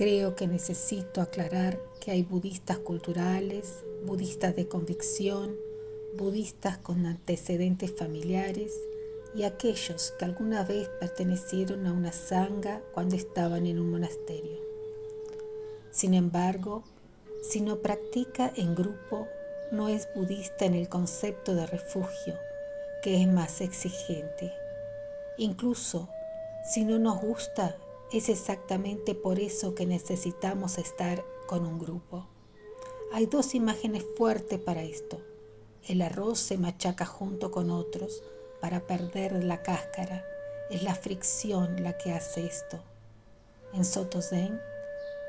Creo que necesito aclarar que hay budistas culturales, budistas de convicción, budistas con antecedentes familiares y aquellos que alguna vez pertenecieron a una sangha cuando estaban en un monasterio. Sin embargo, si no practica en grupo, no es budista en el concepto de refugio, que es más exigente. Incluso si no nos gusta, es exactamente por eso que necesitamos estar con un grupo. Hay dos imágenes fuertes para esto. El arroz se machaca junto con otros para perder la cáscara. Es la fricción la que hace esto. En Soto Zen,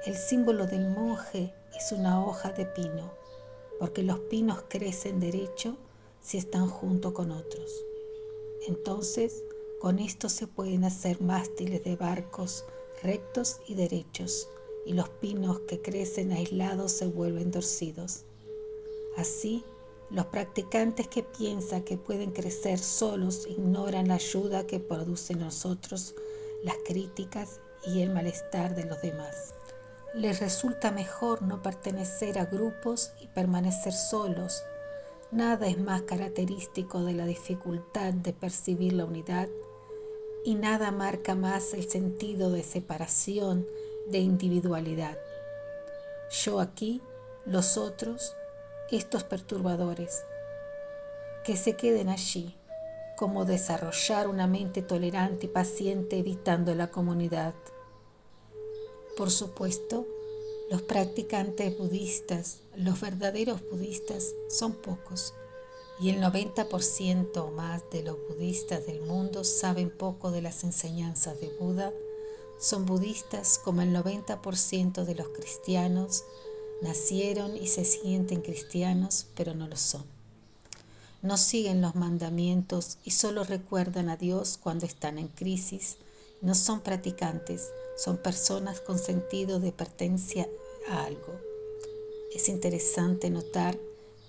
el símbolo del monje es una hoja de pino, porque los pinos crecen derecho si están junto con otros. Entonces, con esto se pueden hacer mástiles de barcos rectos y derechos, y los pinos que crecen aislados se vuelven torcidos. Así, los practicantes que piensan que pueden crecer solos ignoran la ayuda que produce en nosotros las críticas y el malestar de los demás. Les resulta mejor no pertenecer a grupos y permanecer solos. Nada es más característico de la dificultad de percibir la unidad y nada marca más el sentido de separación, de individualidad. Yo aquí, los otros, estos perturbadores, que se queden allí, como desarrollar una mente tolerante y paciente evitando la comunidad. Por supuesto, los practicantes budistas, los verdaderos budistas, son pocos y el 90% o más de los budistas del mundo saben poco de las enseñanzas de Buda, son budistas como el 90% de los cristianos, nacieron y se sienten cristianos, pero no lo son. No siguen los mandamientos y solo recuerdan a Dios cuando están en crisis. No son practicantes, son personas con sentido de pertenencia a algo. Es interesante notar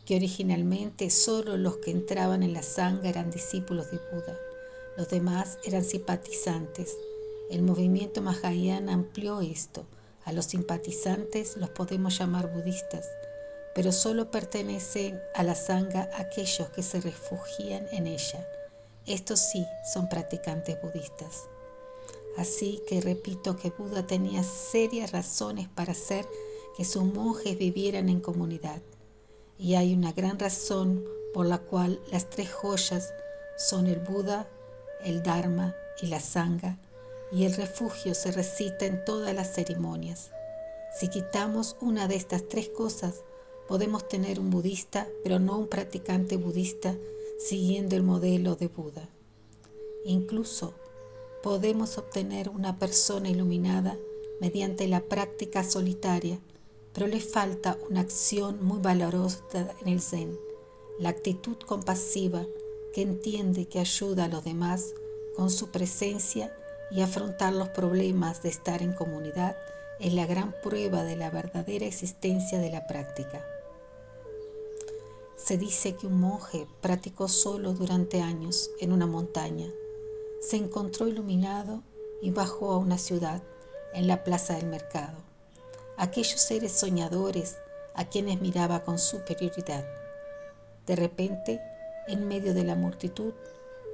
que originalmente solo los que entraban en la sangha eran discípulos de Buda. Los demás eran simpatizantes. El movimiento Mahayana amplió esto. A los simpatizantes los podemos llamar budistas, pero solo pertenecen a la sangha aquellos que se refugian en ella. Estos sí son practicantes budistas. Así que repito que Buda tenía serias razones para hacer que sus monjes vivieran en comunidad y hay una gran razón por la cual las tres joyas son el Buda, el Dharma y la Sangha, y el refugio se recita en todas las ceremonias. Si quitamos una de estas tres cosas, podemos tener un budista, pero no un practicante budista siguiendo el modelo de Buda. Incluso podemos obtener una persona iluminada mediante la práctica solitaria pero le falta una acción muy valorosa en el Zen, la actitud compasiva que entiende que ayuda a los demás con su presencia y afrontar los problemas de estar en comunidad es la gran prueba de la verdadera existencia de la práctica. Se dice que un monje practicó solo durante años en una montaña, se encontró iluminado y bajó a una ciudad en la plaza del mercado aquellos seres soñadores a quienes miraba con superioridad. De repente, en medio de la multitud,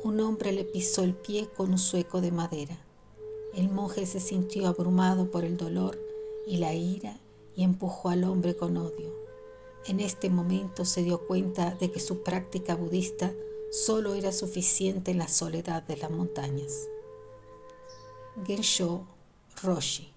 un hombre le pisó el pie con un sueco de madera. El monje se sintió abrumado por el dolor y la ira y empujó al hombre con odio. En este momento se dio cuenta de que su práctica budista solo era suficiente en la soledad de las montañas. Gensho Roshi